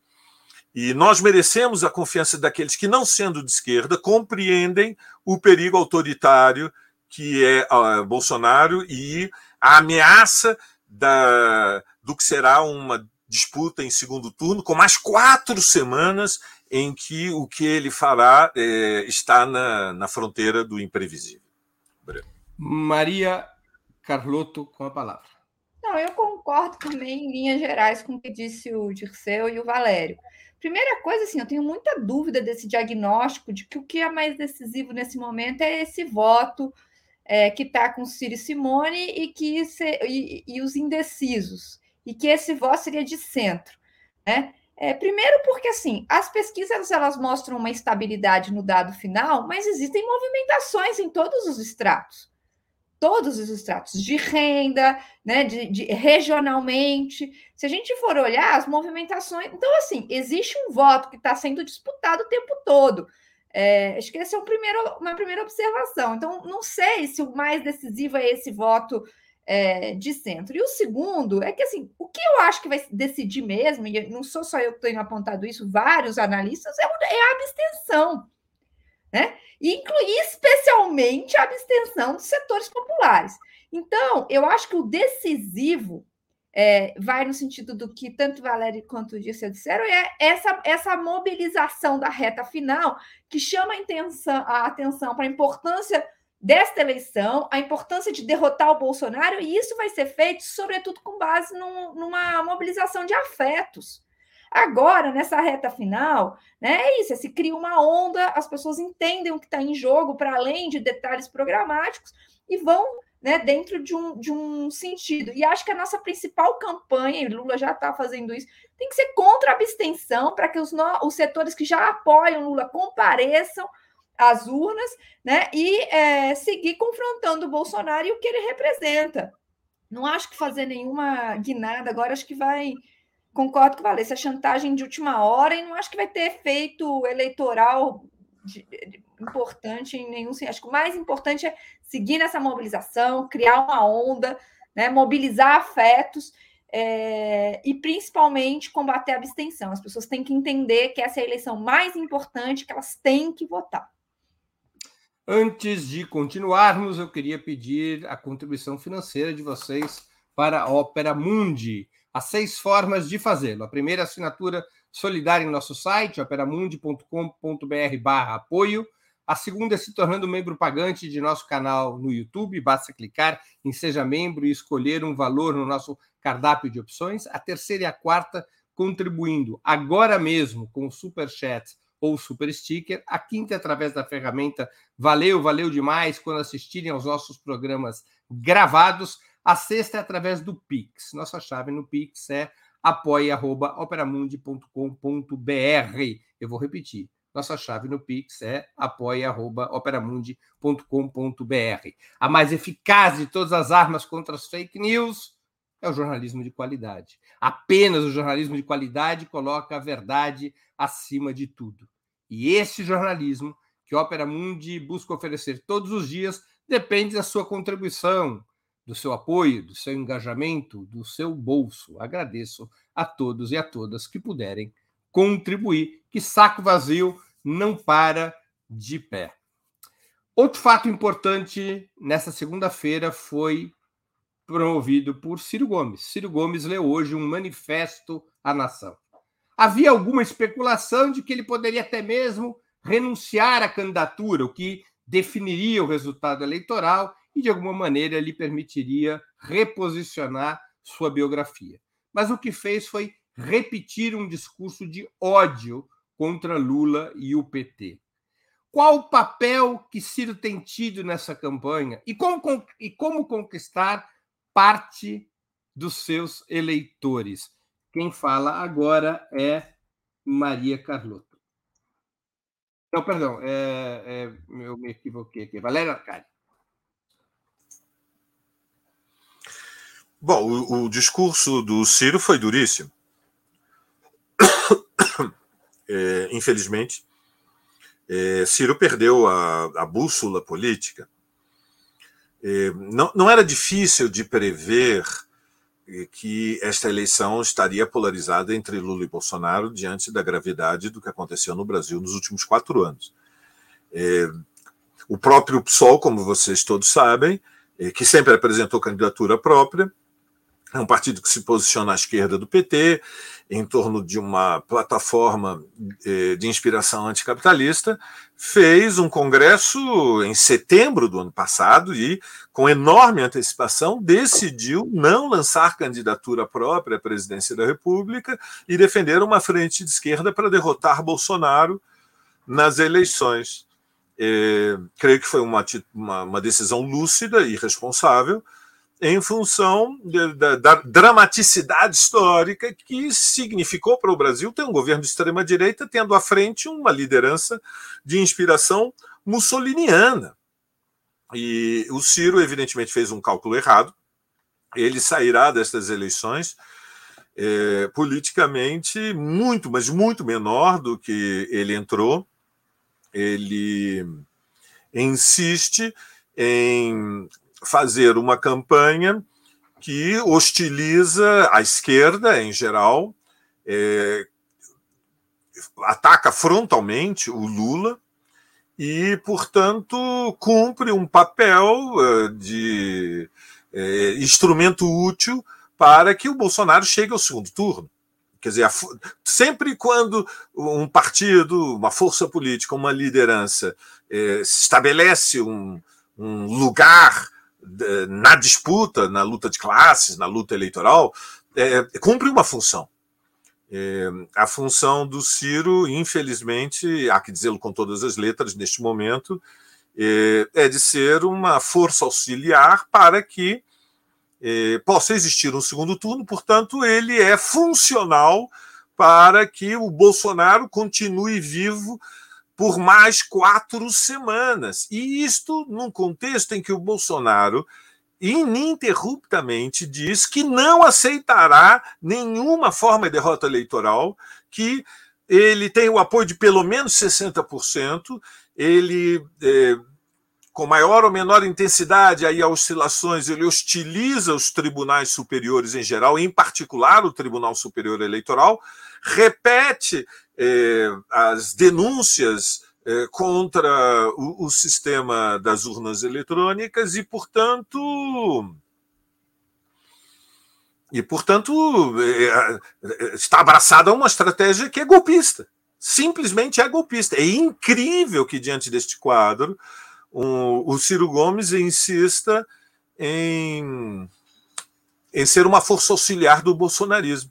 E nós merecemos a confiança daqueles que, não sendo de esquerda, compreendem o perigo autoritário que é uh, Bolsonaro e a ameaça da, do que será uma disputa em segundo turno, com mais quatro semanas em que o que ele fará é, está na, na fronteira do imprevisível. Maria Carlotto, com a palavra. Não, eu concordo também em linhas gerais com o que disse o Dirceu e o Valério. Primeira coisa, assim, eu tenho muita dúvida desse diagnóstico de que o que é mais decisivo nesse momento é esse voto é, que está com Ciro Simone e, que e, e os indecisos, e que esse voto seria de centro. Né? É, primeiro porque assim, as pesquisas elas mostram uma estabilidade no dado final, mas existem movimentações em todos os estratos. Todos os estratos de renda, né, de, de, regionalmente. Se a gente for olhar as movimentações, então assim, existe um voto que está sendo disputado o tempo todo. É, acho que essa é um primeiro, uma primeira observação. Então, não sei se o mais decisivo é esse voto é, de centro. E o segundo é que, assim, o que eu acho que vai decidir mesmo, e não sou só eu que tenho apontado isso, vários analistas, é, é a abstenção. Né? E incluir especialmente a abstenção dos setores populares. Então, eu acho que o decisivo é, vai no sentido do que tanto Valério quanto o Dirceu disseram, é essa, essa mobilização da reta final que chama a, intenção, a atenção para a importância desta eleição, a importância de derrotar o Bolsonaro, e isso vai ser feito, sobretudo, com base num, numa mobilização de afetos. Agora, nessa reta final, né, é isso, é se cria uma onda, as pessoas entendem o que está em jogo, para além de detalhes programáticos, e vão né, dentro de um, de um sentido. E acho que a nossa principal campanha, e Lula já está fazendo isso, tem que ser contra a abstenção, para que os, no, os setores que já apoiam Lula compareçam as urnas, né? E é, seguir confrontando o Bolsonaro e o que ele representa. Não acho que fazer nenhuma guinada agora, acho que vai. Concordo com o Valência, a chantagem de última hora, e não acho que vai ter efeito eleitoral de, de, importante em nenhum sentido. Acho que o mais importante é seguir nessa mobilização, criar uma onda, né, mobilizar afetos é, e principalmente combater a abstenção. As pessoas têm que entender que essa é a eleição mais importante, que elas têm que votar. Antes de continuarmos, eu queria pedir a contribuição financeira de vocês para a Opera Mundi. Há seis formas de fazê-lo. A primeira assinatura solidária em nosso site, operamundi.com.br apoio. A segunda é se tornando membro pagante de nosso canal no YouTube. Basta clicar em Seja Membro e escolher um valor no nosso cardápio de opções. A terceira e a quarta, contribuindo agora mesmo com o Super ou Super Sticker. A quinta é através da ferramenta Valeu, valeu demais quando assistirem aos nossos programas gravados. A sexta é através do Pix. Nossa chave no Pix é apoia.operamundi.com.br. Eu vou repetir nossa chave no Pix é apoia.operamundi.com.br. A mais eficaz de todas as armas contra as fake news é o jornalismo de qualidade. Apenas o jornalismo de qualidade coloca a verdade acima de tudo. E esse jornalismo que Opera Mundi busca oferecer todos os dias depende da sua contribuição, do seu apoio, do seu engajamento, do seu bolso. Agradeço a todos e a todas que puderem contribuir. Que saco vazio não para de pé. Outro fato importante nessa segunda-feira foi promovido por Ciro Gomes. Ciro Gomes leu hoje um manifesto à nação. Havia alguma especulação de que ele poderia até mesmo renunciar à candidatura, o que definiria o resultado eleitoral e, de alguma maneira, lhe permitiria reposicionar sua biografia. Mas o que fez foi repetir um discurso de ódio contra Lula e o PT. Qual o papel que Ciro tem tido nessa campanha e como, e como conquistar parte dos seus eleitores? Quem fala agora é Maria Carlotto. Não, perdão, é, é, eu me equivoquei aqui. Valéria Arcari. Bom, o, o discurso do Ciro foi duríssimo é, infelizmente, é, Ciro perdeu a, a bússola política. É, não, não era difícil de prever é, que esta eleição estaria polarizada entre Lula e Bolsonaro diante da gravidade do que aconteceu no Brasil nos últimos quatro anos. É, o próprio PSOL, como vocês todos sabem, é, que sempre apresentou candidatura própria, é um partido que se posiciona à esquerda do PT, em torno de uma plataforma eh, de inspiração anticapitalista, fez um congresso em setembro do ano passado e, com enorme antecipação, decidiu não lançar candidatura própria à presidência da República e defender uma frente de esquerda para derrotar Bolsonaro nas eleições. É, creio que foi uma, uma, uma decisão lúcida e responsável em função da, da, dramaticidade histórica que significou para o Brasil ter um governo de extrema-direita tendo à frente uma liderança de inspiração mussoliniana. E o Ciro, evidentemente, fez um cálculo errado. Ele sairá destas eleições é, politicamente muito, mas muito menor do que ele entrou. Ele insiste em fazer uma campanha que hostiliza a esquerda em geral, é, ataca frontalmente o Lula e, portanto, cumpre um papel é, de é, instrumento útil para que o Bolsonaro chegue ao segundo turno. Quer dizer, sempre quando um partido, uma força política, uma liderança é, estabelece um, um lugar na disputa, na luta de classes, na luta eleitoral, é, cumpre uma função. É, a função do Ciro, infelizmente, há que dizê-lo com todas as letras neste momento, é, é de ser uma força auxiliar para que é, possa existir um segundo turno, portanto, ele é funcional para que o Bolsonaro continue vivo por mais quatro semanas. E isto num contexto em que o Bolsonaro ininterruptamente diz que não aceitará nenhuma forma de derrota eleitoral, que ele tem o apoio de pelo menos 60%, ele. É, com maior ou menor intensidade aí a oscilações, ele hostiliza os tribunais superiores em geral, em particular o Tribunal Superior Eleitoral, repete eh, as denúncias eh, contra o, o, sistema das urnas eletrônicas e, portanto, e portanto eh, está abraçada a uma estratégia que é golpista. simplesmente é golpista. É incrível que, diante deste quadro, o Ciro Gomes insista em, em ser uma força auxiliar do bolsonarismo.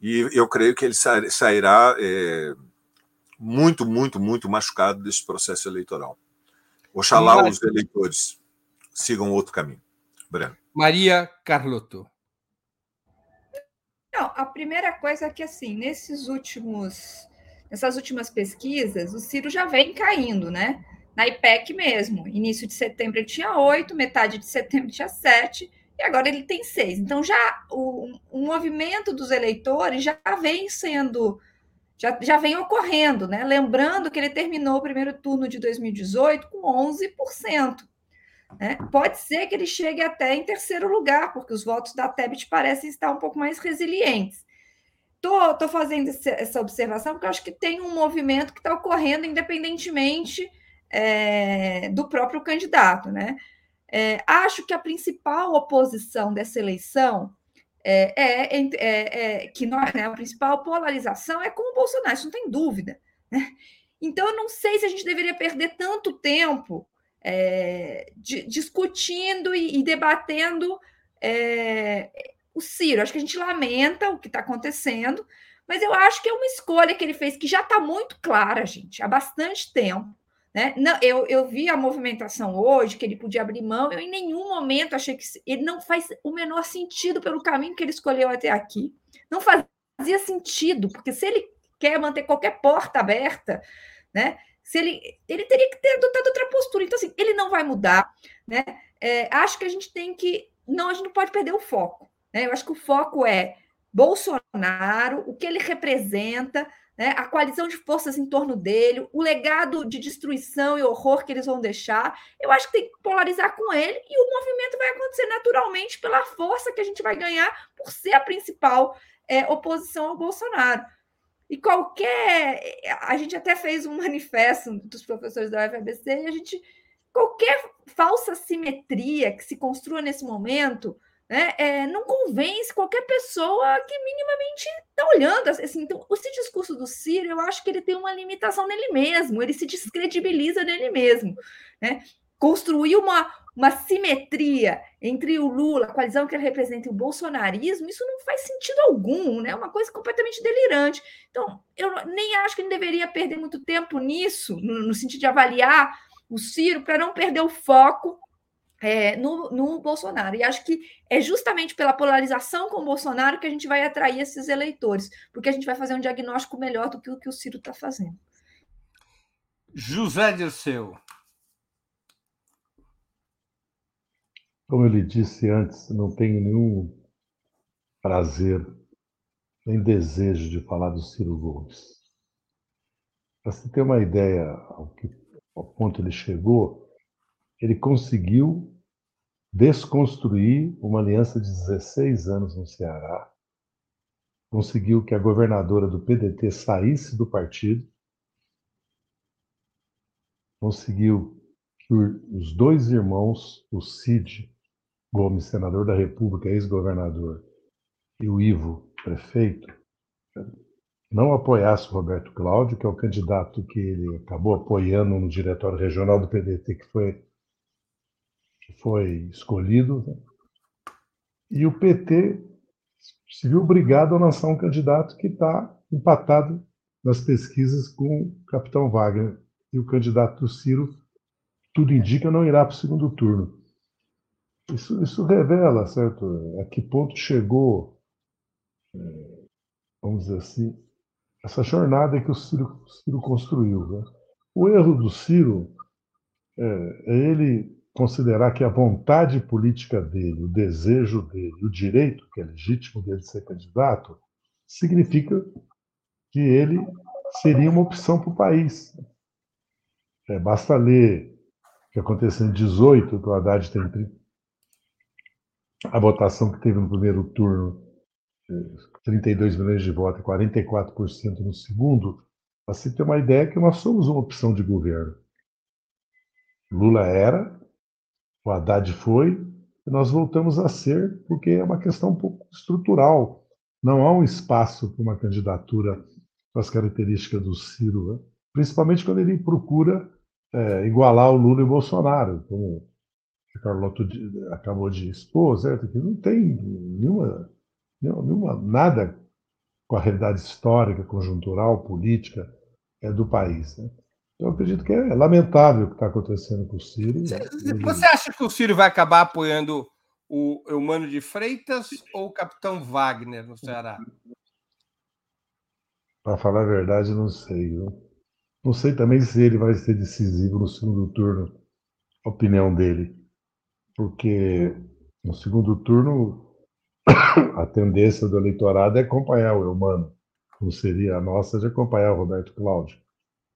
E eu creio que ele sairá é, muito, muito, muito machucado desse processo eleitoral. Oxalá Maria... os eleitores sigam outro caminho. Breno. Maria Carlotto. Não, a primeira coisa é que, assim, nesses últimos, nessas últimas pesquisas, o Ciro já vem caindo, né? Na IPEC mesmo. Início de setembro ele tinha oito, metade de setembro tinha sete, e agora ele tem seis. Então, já o, o movimento dos eleitores já vem sendo já, já vem ocorrendo, né? Lembrando que ele terminou o primeiro turno de 2018 com 11%. Né? Pode ser que ele chegue até em terceiro lugar, porque os votos da Tebet parecem estar um pouco mais resilientes. Tô, tô fazendo essa observação porque acho que tem um movimento que está ocorrendo independentemente é, do próprio candidato. Né? É, acho que a principal oposição dessa eleição é, é, é, é que nós, né, a principal polarização é com o Bolsonaro, isso não tem dúvida. Né? Então, eu não sei se a gente deveria perder tanto tempo é, de, discutindo e, e debatendo é, o Ciro. Acho que a gente lamenta o que está acontecendo, mas eu acho que é uma escolha que ele fez que já está muito clara, gente, há bastante tempo. Né? Não, eu, eu vi a movimentação hoje, que ele podia abrir mão, eu em nenhum momento achei que ele não faz o menor sentido pelo caminho que ele escolheu até aqui. Não fazia sentido, porque se ele quer manter qualquer porta aberta, né? Se ele, ele teria que ter adotado outra postura. Então, assim, ele não vai mudar, né? É, acho que a gente tem que. Não, a gente não pode perder o foco. Né? Eu acho que o foco é Bolsonaro, o que ele representa, né, a coalizão de forças em torno dele, o legado de destruição e horror que eles vão deixar. Eu acho que tem que polarizar com ele e o movimento vai acontecer naturalmente pela força que a gente vai ganhar por ser a principal é, oposição ao Bolsonaro. E qualquer. A gente até fez um manifesto dos professores da UFABC e a gente. Qualquer falsa simetria que se construa nesse momento né, é, não convence qualquer pessoa que minimamente está olhando. Assim, então, esse discurso do Ciro, eu acho que ele tem uma limitação nele mesmo, ele se descredibiliza nele mesmo. Né? Construir uma, uma simetria entre o Lula, a coalizão que ele representa, e o bolsonarismo, isso não faz sentido algum, né? É uma coisa completamente delirante. Então, eu nem acho que ele deveria perder muito tempo nisso, no, no sentido de avaliar o Ciro, para não perder o foco é, no, no Bolsonaro. E acho que é justamente pela polarização com o Bolsonaro que a gente vai atrair esses eleitores, porque a gente vai fazer um diagnóstico melhor do que o que o Ciro está fazendo. José Dirceu. Como eu lhe disse antes, não tenho nenhum prazer nem desejo de falar do Ciro Gomes. Para você ter uma ideia ao, que, ao ponto ele chegou, ele conseguiu desconstruir uma aliança de 16 anos no Ceará, conseguiu que a governadora do PDT saísse do partido, conseguiu que os dois irmãos, o Cid Gomes, senador da República, ex-governador, e o Ivo, prefeito, não apoiasse o Roberto Cláudio, que é o candidato que ele acabou apoiando no diretório regional do PDT, que foi que foi escolhido, né? e o PT se viu obrigado a lançar um candidato que está empatado nas pesquisas com o capitão Wagner. E o candidato do Ciro, tudo indica, não irá para o segundo turno. Isso, isso revela, certo, a que ponto chegou, é, vamos dizer assim, essa jornada que o Ciro, Ciro construiu. Né? O erro do Ciro é, é ele considerar que a vontade política dele, o desejo dele, o direito que é legítimo dele de ser candidato, significa que ele seria uma opção para o país. É, basta ler o que aconteceu em 18, que o Haddad tem a votação que teve no primeiro turno, 32 milhões de votos e 44% no segundo, para se ter uma ideia que nós somos uma opção de governo. Lula era, o Haddad foi, e nós voltamos a ser, porque é uma questão um pouco estrutural. Não há um espaço para uma candidatura com as características do Ciro, né? principalmente quando ele procura é, igualar o Lula e o Bolsonaro, como o Carlotto acabou de expor, certo? que não tem nenhuma, nenhuma, nada com a realidade histórica, conjuntural, política é, do país. Né? Eu acredito que é lamentável o que está acontecendo com o Ciro. Né? Você acha que o Ciro vai acabar apoiando o Eumano de Freitas ou o capitão Wagner no Ceará? Para falar a verdade, não sei. Não, não sei também se ele vai ser decisivo no segundo turno, a opinião dele. Porque no segundo turno, a tendência do eleitorado é acompanhar o Eumano, como seria a nossa de acompanhar o Roberto Cláudio.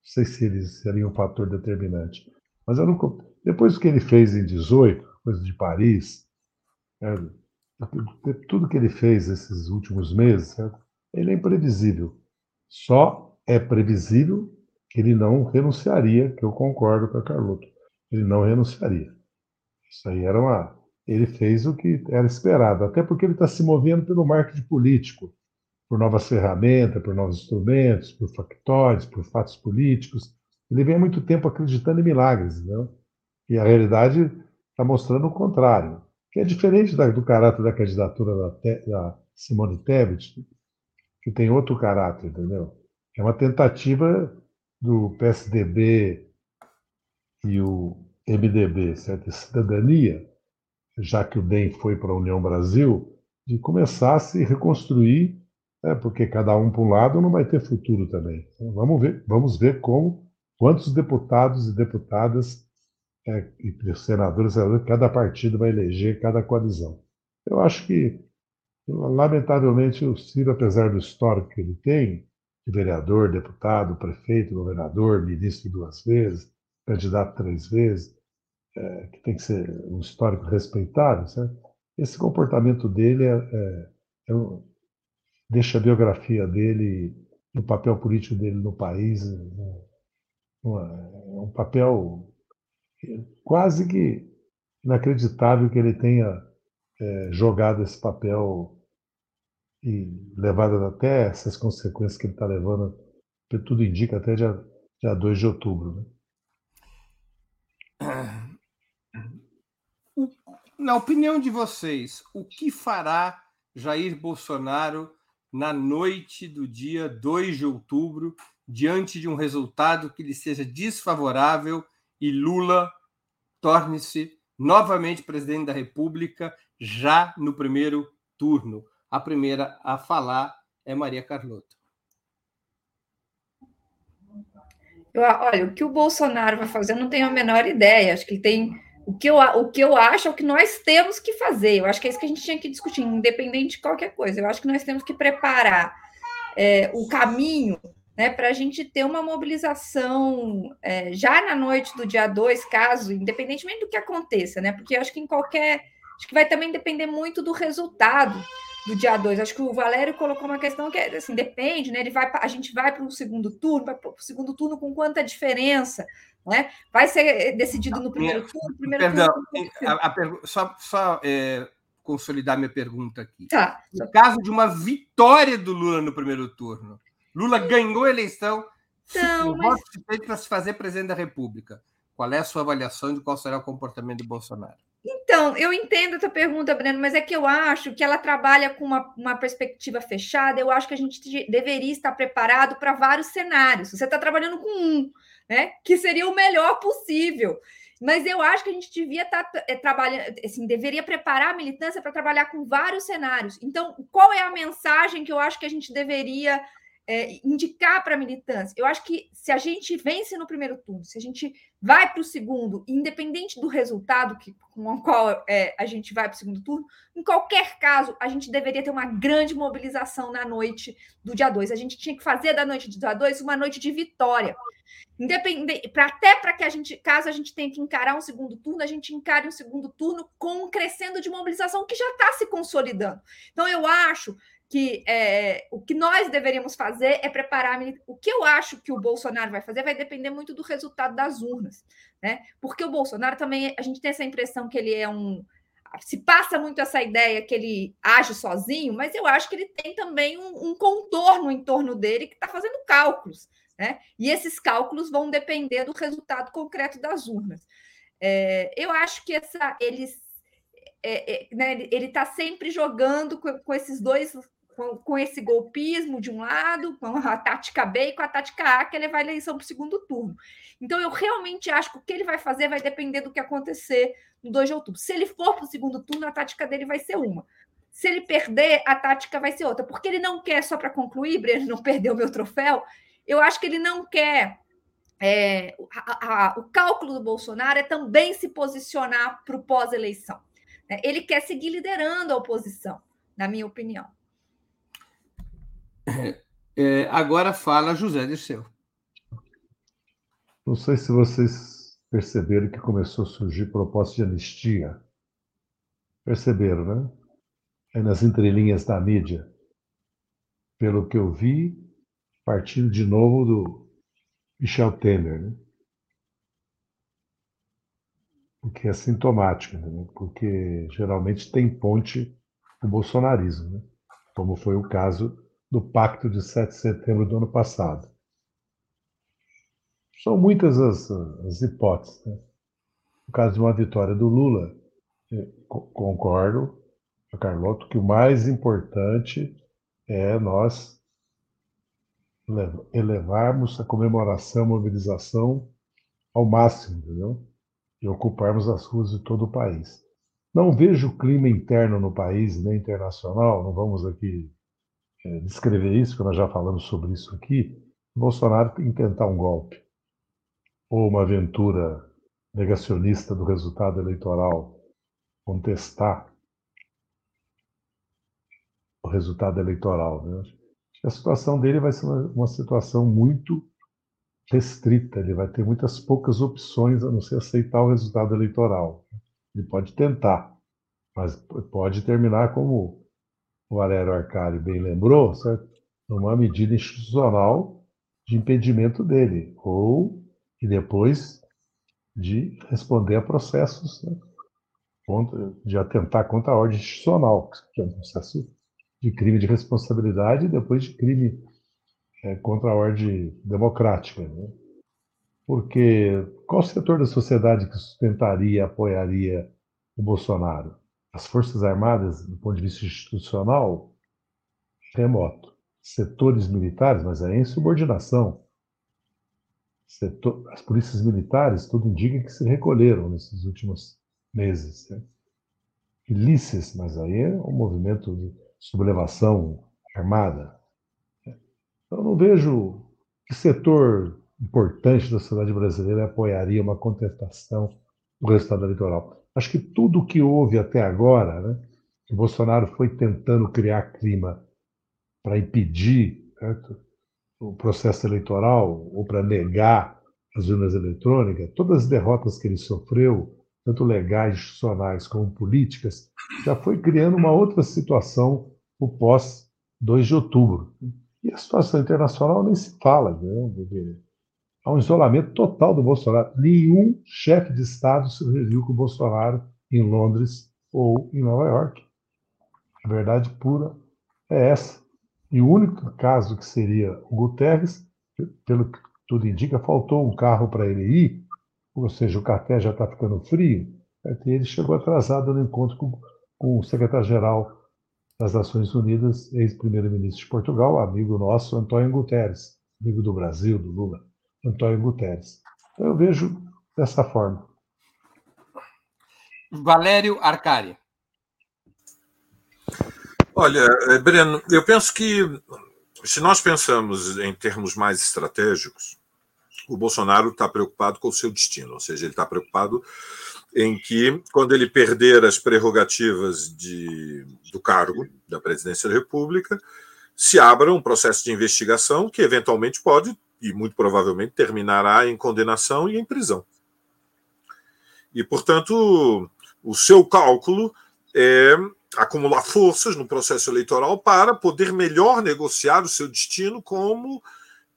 Sei se ele seria um fator determinante. Mas não, depois que ele fez em 18, coisa de Paris, é, tudo que ele fez esses últimos meses, certo? ele é imprevisível. Só é previsível que ele não renunciaria, que eu concordo com a Carlotto. Ele não renunciaria. Isso aí era uma. Ele fez o que era esperado, até porque ele está se movendo pelo marketing político, por novas ferramentas, por novos instrumentos, por factores, por fatos políticos. Ele vem há muito tempo acreditando em milagres, não? e a realidade está mostrando o contrário, que é diferente da, do caráter da candidatura da, da Simone Tebet, que tem outro caráter, entendeu? É uma tentativa do PSDB e o MDB, certo? cidadania, já que o DEM foi para a União Brasil, de começar a se reconstruir, né, porque cada um para um lado não vai ter futuro também. Então, vamos ver, vamos ver como quantos deputados e deputadas é, e senadores cada partido vai eleger cada coalizão. Eu acho que Lamentavelmente, o Ciro, apesar do histórico que ele tem, de vereador, deputado, prefeito, governador, ministro duas vezes, candidato três vezes, é, que tem que ser um histórico respeitado, certo? esse comportamento dele é, é, é um, deixa a biografia dele, o papel político dele no país, um, um papel quase que inacreditável que ele tenha é, jogado esse papel e levadas até essas consequências que ele está levando, que tudo indica até dia, dia 2 de outubro. Né? Na opinião de vocês, o que fará Jair Bolsonaro na noite do dia 2 de outubro, diante de um resultado que lhe seja desfavorável e Lula torne-se novamente presidente da República já no primeiro turno? A primeira a falar é Maria Carlota. Olha, o que o Bolsonaro vai fazer, eu não tenho a menor ideia. Acho que ele tem. O que, eu, o que eu acho é o que nós temos que fazer. Eu acho que é isso que a gente tinha que discutir, independente de qualquer coisa. Eu acho que nós temos que preparar é, o caminho né, para a gente ter uma mobilização é, já na noite do dia 2, caso, independentemente do que aconteça, né? Porque acho que em qualquer. Acho que vai também depender muito do resultado do dia 2. Acho que o Valério colocou uma questão que é assim, depende, né? Ele vai, a gente vai para o segundo turno, para o segundo turno com quanta diferença? Né? Vai ser decidido no primeiro turno? Primeiro Perdão, turno, a, a, só, só é, consolidar minha pergunta aqui. Tá. No caso de uma vitória do Lula no primeiro turno, Lula ganhou a eleição, então, mas... voto para se fazer presidente da República. Qual é a sua avaliação de qual será o comportamento de Bolsonaro? Então, eu entendo a tua pergunta, Breno, mas é que eu acho que ela trabalha com uma, uma perspectiva fechada. Eu acho que a gente deveria estar preparado para vários cenários. Você está trabalhando com um, né? Que seria o melhor possível. Mas eu acho que a gente devia estar é, trabalhando, assim, deveria preparar a militância para trabalhar com vários cenários. Então, qual é a mensagem que eu acho que a gente deveria é, indicar para a militância. Eu acho que se a gente vence no primeiro turno, se a gente vai para o segundo, independente do resultado que, com o qual é, a gente vai para o segundo turno, em qualquer caso, a gente deveria ter uma grande mobilização na noite do dia 2. A gente tinha que fazer da noite do dia 2 uma noite de vitória. Independente, pra, até para que a gente, caso a gente tenha que encarar um segundo turno, a gente encare um segundo turno com um crescendo de mobilização que já está se consolidando. Então, eu acho que é, o que nós deveríamos fazer é preparar. O que eu acho que o Bolsonaro vai fazer vai depender muito do resultado das urnas, né? Porque o Bolsonaro também, a gente tem essa impressão que ele é um se passa muito essa ideia que ele age sozinho, mas eu acho que ele tem também um, um contorno em torno dele que está fazendo cálculos. Né? E esses cálculos vão depender do resultado concreto das urnas. É, eu acho que essa, eles, é, é, né, ele está sempre jogando com, com esses dois, com, com, esse golpismo de um lado, com a tática B e com a tática A, que ele vai eleição para o segundo turno. Então, eu realmente acho que o que ele vai fazer vai depender do que acontecer no 2 de outubro. Se ele for para o segundo turno, a tática dele vai ser uma. Se ele perder, a tática vai ser outra. Porque ele não quer, só para concluir, Breno, não perder o meu troféu, eu acho que ele não quer. É, a, a, o cálculo do Bolsonaro é também se posicionar para o pós-eleição. Né? Ele quer seguir liderando a oposição, na minha opinião. É, é, agora fala José Dirceu. Não sei se vocês perceberam que começou a surgir proposta de anistia. Perceberam, né? Aí nas entrelinhas da mídia. Pelo que eu vi, partindo de novo do Michel Temer, né? Porque é sintomático, né? porque geralmente tem ponte o bolsonarismo, né? como foi o caso do pacto de 7 de setembro do ano passado. São muitas as, as hipóteses. Né? No caso de uma vitória do Lula, concordo com a Carlotto que o mais importante é nós elevarmos a comemoração, a mobilização ao máximo, entendeu? E ocuparmos as ruas de todo o país. Não vejo clima interno no país, nem internacional, não vamos aqui descrever isso, porque nós já falamos sobre isso aqui. Bolsonaro intentar um golpe ou uma aventura negacionista do resultado eleitoral, contestar o resultado eleitoral. Né? a situação dele vai ser uma, uma situação muito restrita, ele vai ter muitas poucas opções a não ser aceitar o resultado eleitoral. Ele pode tentar, mas pode terminar como Valério Arcari bem lembrou, certo? numa medida institucional de impedimento dele, ou e depois de responder a processos né, contra, de atentar contra a ordem institucional, que é um processo de crime de responsabilidade e depois de crime é, contra a ordem democrática. Né? Porque qual setor da sociedade que sustentaria, apoiaria o Bolsonaro? As Forças Armadas, do ponto de vista institucional, remoto. Setores militares, mas é insubordinação. Setor, as polícias militares, tudo indica que se recolheram nesses últimos meses. Né? Mas aí é um movimento de sublevação armada. Eu não vejo que setor importante da sociedade brasileira apoiaria uma contestação do resultado eleitoral. Acho que tudo o que houve até agora, né, que Bolsonaro foi tentando criar clima para impedir certo, o processo eleitoral ou para negar as urnas eletrônicas, todas as derrotas que ele sofreu, tanto legais, institucionais como políticas, já foi criando uma outra situação o pós 2 de outubro. E a situação internacional nem se fala, né? Há um isolamento total do Bolsonaro. Nenhum chefe de Estado se reuniu com o Bolsonaro em Londres ou em Nova York. A verdade pura é essa. E o único caso que seria o Guterres, pelo que tudo indica, faltou um carro para ele ir, ou seja, o café já está ficando frio, ele chegou atrasado no encontro com, com o secretário-geral das Nações Unidas, ex-primeiro-ministro de Portugal, amigo nosso, Antônio Guterres, amigo do Brasil, do Lula, Antônio Guterres. Então, eu vejo dessa forma. Valério Arcari. Olha, eh, Breno, eu penso que se nós pensamos em termos mais estratégicos, o Bolsonaro está preocupado com o seu destino, ou seja, ele está preocupado em que, quando ele perder as prerrogativas de, do cargo da presidência da República, se abra um processo de investigação que, eventualmente, pode e muito provavelmente terminará em condenação e em prisão. E, portanto, o seu cálculo é acumular forças no processo eleitoral para poder melhor negociar o seu destino como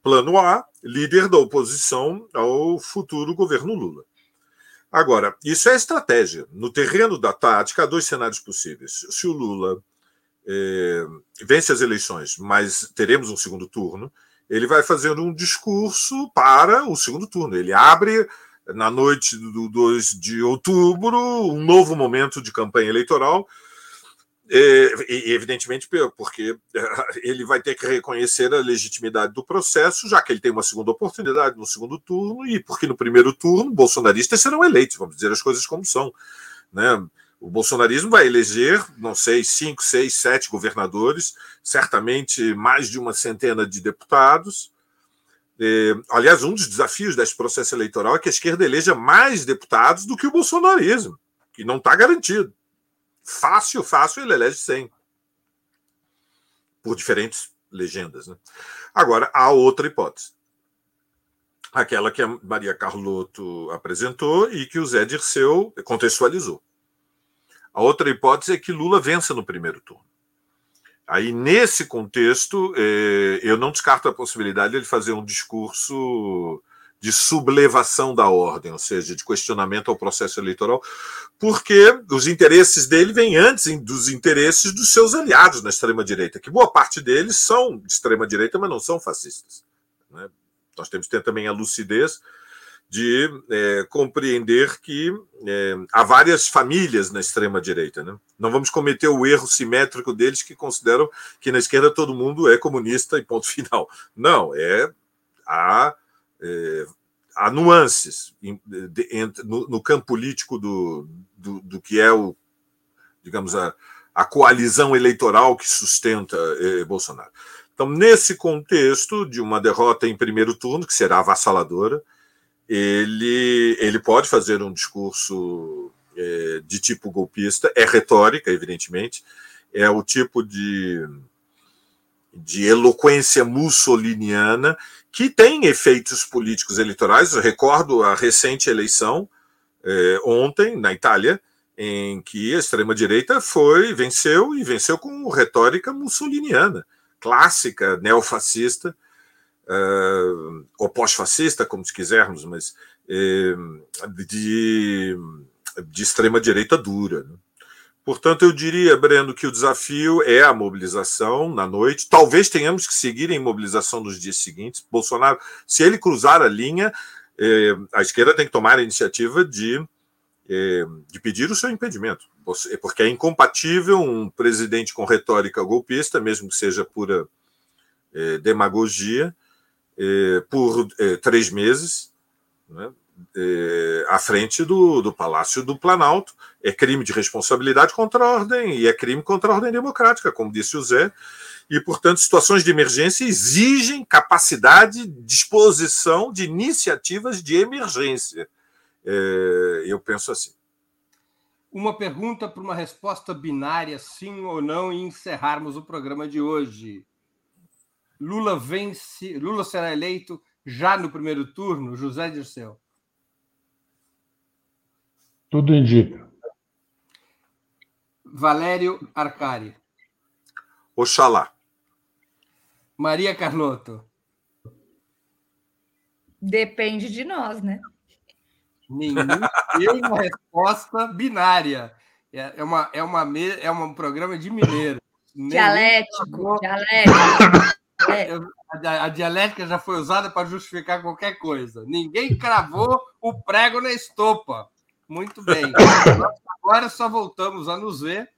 plano A, líder da oposição ao futuro governo Lula. Agora, isso é estratégia. No terreno da tática, há dois cenários possíveis. Se o Lula é, vence as eleições, mas teremos um segundo turno, ele vai fazendo um discurso para o segundo turno. Ele abre, na noite do 2 de outubro, um novo momento de campanha eleitoral e, evidentemente, porque ele vai ter que reconhecer a legitimidade do processo, já que ele tem uma segunda oportunidade no segundo turno, e porque no primeiro turno bolsonaristas serão eleitos, vamos dizer as coisas como são. Né? O bolsonarismo vai eleger, não sei, cinco, seis, sete governadores, certamente mais de uma centena de deputados. aliás, um dos desafios desse processo eleitoral é que a esquerda eleja mais deputados do que o bolsonarismo, que não está garantido. Fácil, fácil, ele elege 100. Por diferentes legendas. Né? Agora, há outra hipótese. Aquela que a Maria Carlotto apresentou e que o Zé Dirceu contextualizou. A outra hipótese é que Lula vença no primeiro turno. Aí, nesse contexto, eh, eu não descarto a possibilidade de ele fazer um discurso de sublevação da ordem, ou seja, de questionamento ao processo eleitoral, porque os interesses dele vêm antes dos interesses dos seus aliados na extrema-direita, que boa parte deles são de extrema-direita, mas não são fascistas. Né? Nós temos que ter também a lucidez de é, compreender que é, há várias famílias na extrema-direita. Né? Não vamos cometer o erro simétrico deles que consideram que na esquerda todo mundo é comunista e ponto final. Não, é a é, há nuances em, de, no, no, campo político do, do, do, que é o, digamos, a, a coalizão eleitoral que sustenta eh, Bolsonaro. Então, nesse contexto de uma derrota em primeiro turno, que será avassaladora, ele, ele pode fazer um discurso eh, de tipo golpista, é retórica, evidentemente, é o tipo de, de eloquência mussoliniana que tem efeitos políticos eleitorais. Eu recordo a recente eleição eh, ontem na Itália, em que a extrema-direita foi, venceu e venceu com retórica mussoliniana, clássica, neofascista, uh, ou pós-fascista, como se quisermos, mas eh, de, de extrema-direita dura. Né? Portanto, eu diria, Breno, que o desafio é a mobilização na noite. Talvez tenhamos que seguir em mobilização nos dias seguintes. Bolsonaro, se ele cruzar a linha, eh, a esquerda tem que tomar a iniciativa de, eh, de pedir o seu impedimento, porque é incompatível um presidente com retórica golpista, mesmo que seja pura eh, demagogia, por três meses. Né? é, à frente do, do Palácio do Planalto. É crime de responsabilidade contra a ordem e é crime contra a ordem democrática, como disse o Zé. E, portanto, situações de emergência exigem capacidade, disposição de iniciativas de emergência. É, eu penso assim. Uma pergunta para uma resposta binária, sim ou não, e encerrarmos o programa de hoje. Lula vence, Lula será eleito já no primeiro turno, José Dirceu? Tudo indica. Valério Arcari. Oxalá. Maria Carlotto. Depende de nós, né? Nenhuma resposta binária. É, é, uma, é, uma, é um programa de mineiro. Dialético, dialético. É. A, a dialética já foi usada para justificar qualquer coisa. Ninguém cravou o prego na estopa. Muito bem. Agora só voltamos a nos ver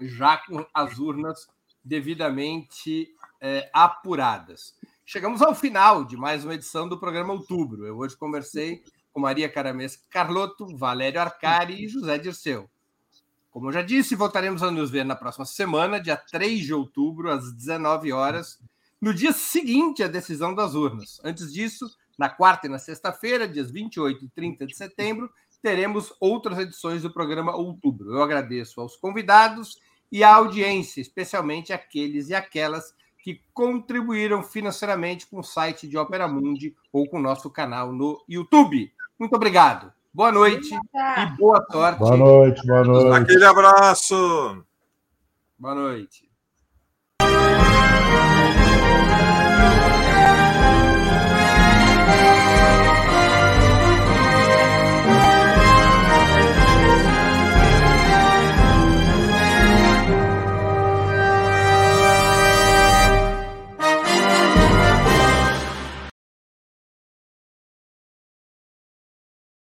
já com as urnas devidamente é, apuradas. Chegamos ao final de mais uma edição do programa Outubro. Eu hoje conversei com Maria Caramês Carlotto, Valério Arcari e José Dirceu. Como eu já disse, voltaremos a nos ver na próxima semana, dia 3 de outubro, às 19 horas, no dia seguinte à decisão das urnas. Antes disso, na quarta e na sexta-feira, dias 28 e 30 de setembro, teremos outras edições do programa Outubro. Eu agradeço aos convidados e à audiência, especialmente aqueles e aquelas que contribuíram financeiramente com o site de Opera Mundi ou com o nosso canal no YouTube. Muito obrigado. Boa noite e boa sorte. Boa noite, boa noite. Aquele abraço. Boa noite.